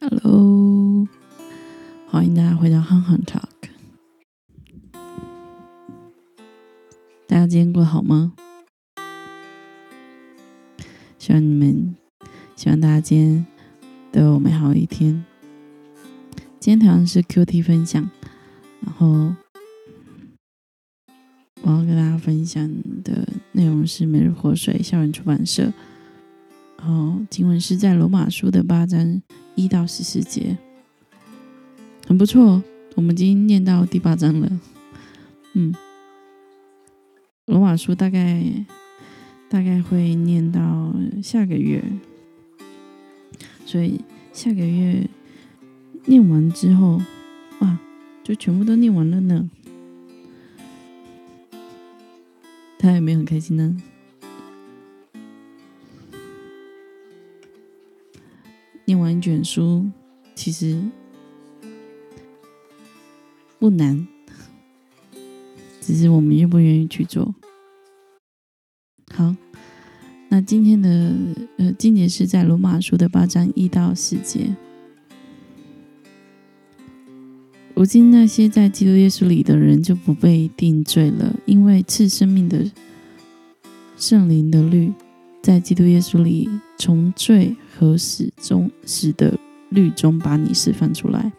Hello，欢迎大家回到憨憨 Talk。大家今天过得好吗？希望你们，希望大家今天都有美好的一天。今天同样是 QT 分享，然后我要跟大家分享的内容是《每日活水》校园出版社。然后经文是在罗马书的八章一到十四节，很不错。我们已经念到第八章了，嗯，罗马书大概大概会念到下个月，所以下个月念完之后，哇，就全部都念完了呢。他有没有很开心呢？完一卷书，其实不难，只是我们愿不愿意去做。好，那今天的呃，今年是在罗马书的八章一到四节。如今那些在基督耶稣里的人就不被定罪了，因为赐生命的圣灵的律在基督耶稣里从罪。和死中死的律中把你释放出来。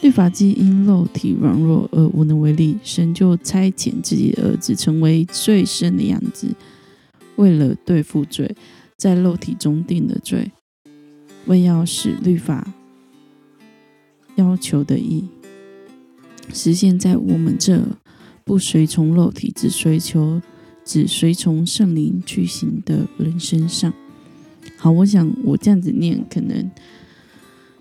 律法基因肉体软弱而无能为力，神就差遣自己的儿子成为最深的样子，为了对付罪，在肉体中定的罪，为要使律法要求的义实现在我们这不随从肉体，只随求只随从圣灵去行的人身上。好，我想我这样子念，可能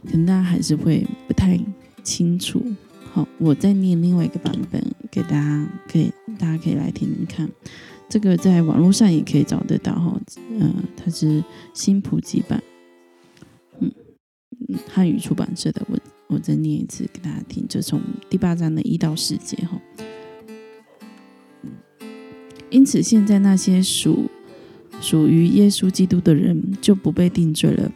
可能大家还是会不太清楚。好，我再念另外一个版本给大家，可以大家可以来听听看。这个在网络上也可以找得到哈，嗯，它是新普及版，嗯，汉语出版社的。我我再念一次给大家听，就从第八章的一到四节哈。因此，现在那些属。属于耶稣基督的人就不被定罪了。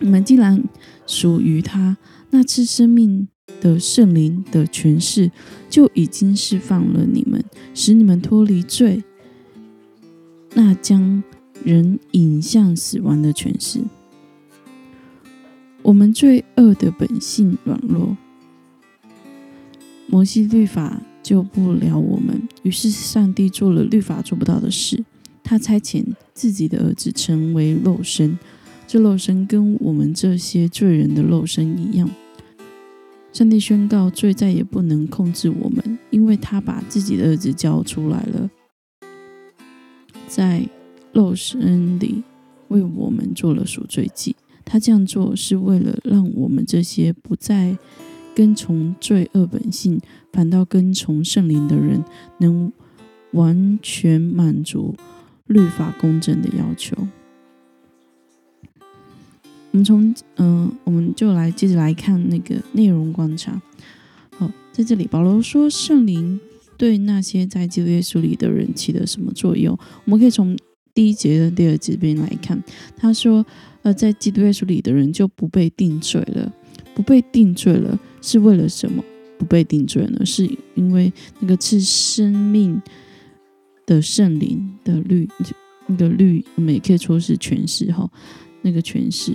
你们既然属于他，那次生命的圣灵的权势就已经释放了你们，使你们脱离罪，那将人引向死亡的权势。我们罪恶的本性软弱，摩西律法救不了我们，于是上帝做了律法做不到的事。他差遣自己的儿子成为肉身，这肉身跟我们这些罪人的肉身一样。上帝宣告罪再也不能控制我们，因为他把自己的儿子交出来了，在肉身里为我们做了赎罪祭。他这样做是为了让我们这些不再跟从罪恶本性，反倒跟从圣灵的人，能完全满足。律法公正的要求，我们从嗯，我们就来接着来看那个内容观察。好，在这里保罗说圣灵对那些在基督耶稣里的人起了什么作用？我们可以从第一节的第二节边来看。他说，呃，在基督耶稣里的人就不被定罪了，不被定罪了是为了什么？不被定罪呢？是因为那个是生命。的圣灵的律，那个律，我们也可以说是诠释哈，那个诠释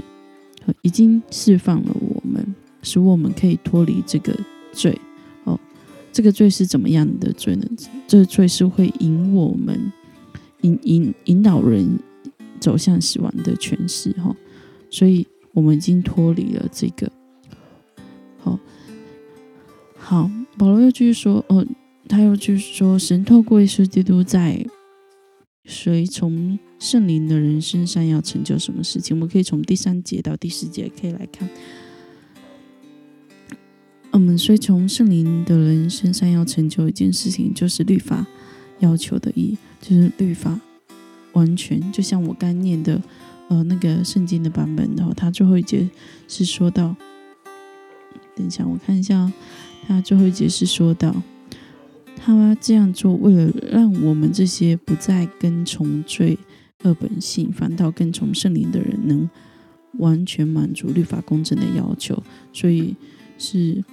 已经释放了我们，使我们可以脱离这个罪哦。这个罪是怎么样的罪呢？这个罪是会引我们引引引导人走向死亡的诠释哈。所以我们已经脱离了这个。好，好，保罗又继续说哦。他又就是说，神透过耶稣基督在随从圣灵的人身上要成就什么事情？我们可以从第三节到第四节可以来看。我们随从圣灵的人身上要成就一件事情，就是律法要求的义，就是律法完全。就像我刚念的呃那个圣经的版本，然后他最后一节是说到，等一下我看一下，他最后一节是说到。他这样做，为了让我们这些不再跟从罪恶本性，反倒跟从圣灵的人，能完全满足律法公正的要求，所以是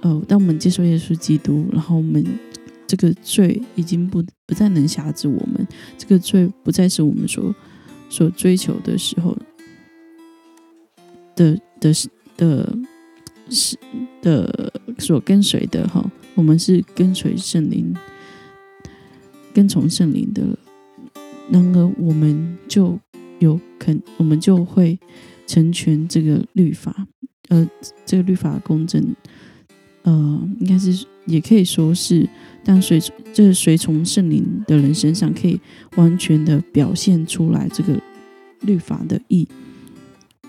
呃，当我们接受耶稣基督，然后我们这个罪已经不不再能辖制我们，这个罪不再是我们所所追求的时候的的的是的所跟随的哈，我们是跟随圣灵，跟从圣灵的，然而我们就。有肯，我们就会成全这个律法，呃，这个律法公正，呃，应该是也可以说是，当随这随从圣灵的人身上，可以完全的表现出来这个律法的义，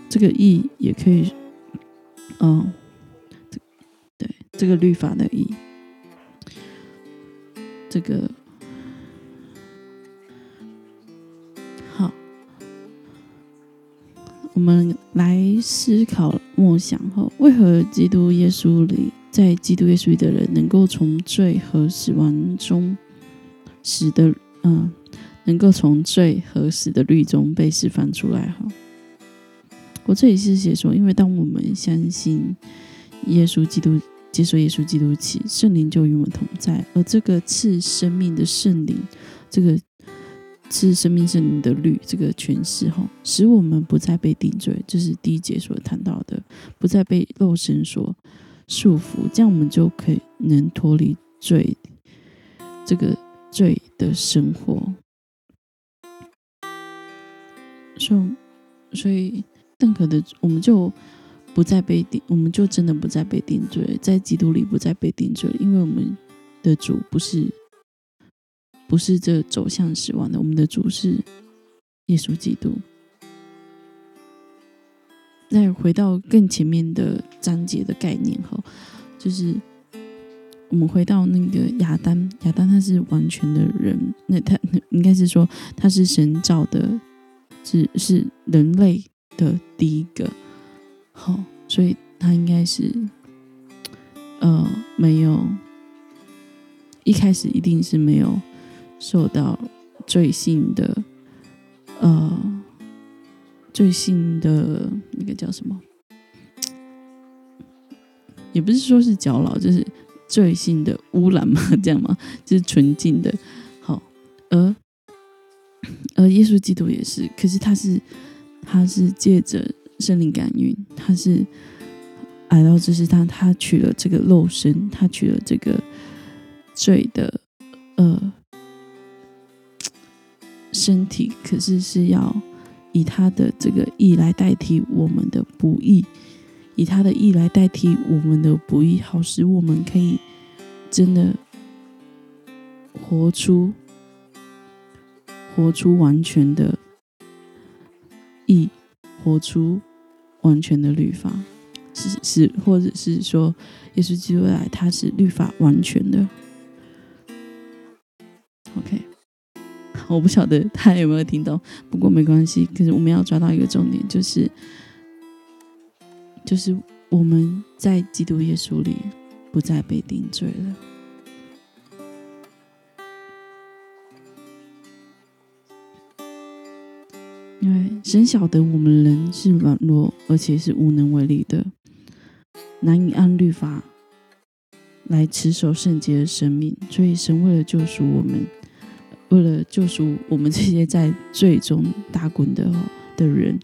这个义也可以，嗯，对，这个律法的义，这个好。我们来思考默想后，为何基督耶稣里，在基督耶稣里的人能够从罪和死亡中死的嗯，能够从罪和死的律中被释放出来？哈，我这里是写说，因为当我们相信耶稣基督，接受耶稣基督起，圣灵就与我们同在，而这个赐生命的圣灵，这个。赐生命圣灵的律这个诠释哈，使我们不再被定罪，这是第一节所谈到的，不再被肉身所束缚，这样我们就可以能脱离罪这个罪的生活。所以所以，任何的我们就不再被定，我们就真的不再被定罪，在基督里不再被定罪，因为我们的主不是。不是这走向死亡的，我们的主是耶稣基督。再回到更前面的章节的概念哈，就是我们回到那个亚当，亚当他是完全的人，那他应该是说他是神造的，是是人类的第一个，好，所以他应该是呃没有一开始一定是没有。受到罪性的，呃，罪性的那个叫什么？也不是说是搅扰，就是罪性的污染嘛，这样吗？就是纯净的。好，而而耶稣基督也是，可是他是他是借着圣灵感孕，他是来到这世上，他取了这个肉身，他取了这个罪的，呃。身体可是是要以他的这个义来代替我们的不义，以他的义来代替我们的不义，好使我们可以真的活出活出完全的义，活出完全的律法，是是，或者是说，耶稣基督来，他是律法完全的。OK。我不晓得他有没有听到，不过没关系。可是我们要抓到一个重点，就是，就是我们在基督耶稣里不再被定罪了。因为神晓得我们人是软弱，而且是无能为力的，难以按律法来持守圣洁的生命，所以神为了救赎我们。为了救赎我们这些在罪中打滚的的人，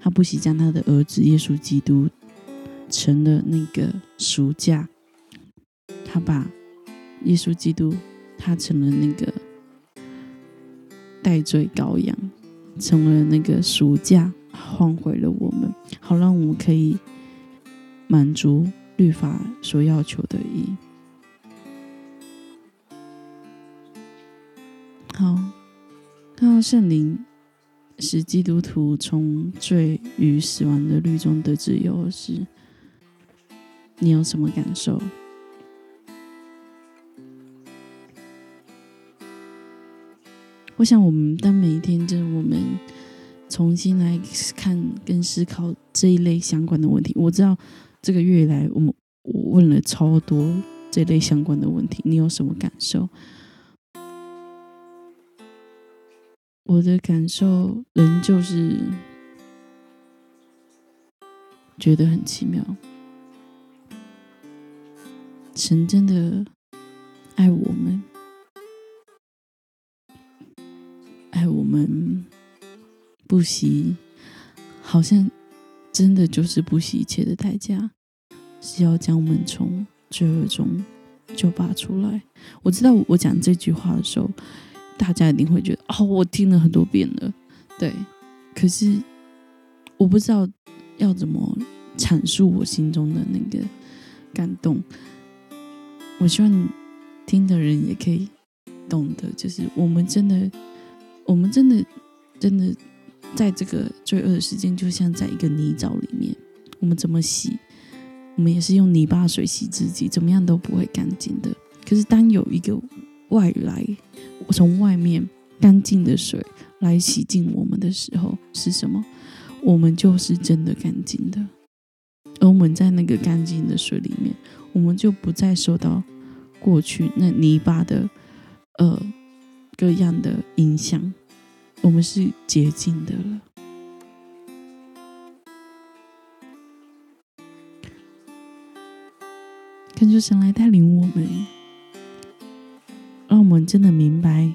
他不惜将他的儿子耶稣基督成了那个赎价。他把耶稣基督，他成了那个代罪羔羊，成为了那个赎价，换回了我们，好让我们可以满足律法所要求的义。好，看到圣灵使基督徒从罪与死亡的律中得自由时，你有什么感受？我想，我们当每一天，就是我们重新来看跟思考这一类相关的问题。我知道这个月来，我们我问了超多这类相关的问题，你有什么感受？我的感受，仍旧是觉得很奇妙。神真的爱我们，爱我们不惜，好像真的就是不惜一切的代价，是要将我们从罪恶中救拔出来。我知道我讲这句话的时候，大家一定会觉得哦，我听了很多遍了，对。可是我不知道要怎么阐述我心中的那个感动。我希望听的人也可以懂得，就是我们真的，我们真的，真的在这个罪恶的时间，就像在一个泥沼里面，我们怎么洗，我们也是用泥巴水洗自己，怎么样都不会干净的。可是当有一个外来，从外面干净的水来洗净我们的时候，是什么？我们就是真的干净的。而我们在那个干净的水里面，我们就不再受到过去那泥巴的呃各样的影响，我们是洁净的了。恳求神来带领我们，让我们真的明白，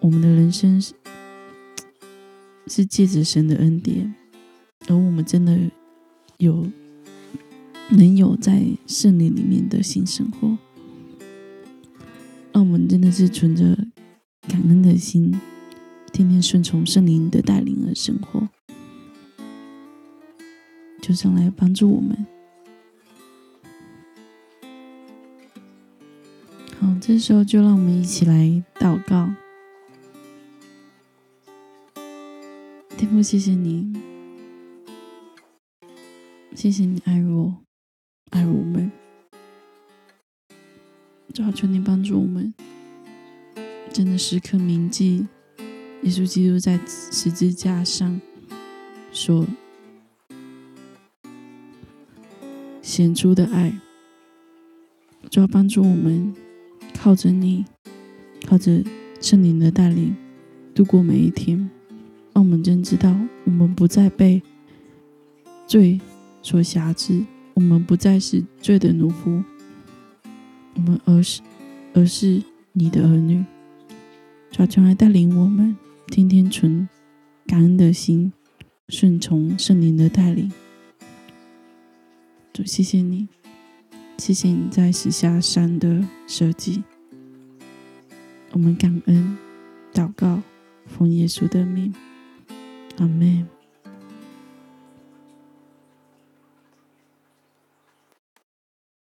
我们的人生是是借着神的恩典，而我们真的。有能有在圣灵里面的新生活，让我们真的是存着感恩的心，天天顺从圣灵的带领而生活，就上来帮助我们。好，这时候就让我们一起来祷告，天父，谢谢你。谢谢你爱我，爱我们，主要求你帮助我们，真的时刻铭记耶稣基督在十字架上所显出的爱，主要帮助我们靠着你，靠着圣灵的带领度过每一天，让我们真知道我们不再被罪。所辖制，我们不再是罪的奴仆，我们而是而是你的儿女。主将来带领我们，天天存感恩的心，顺从圣灵的带领。主，谢谢你，谢谢你在石下山的设计。我们感恩，祷告，奉耶稣的命，阿门。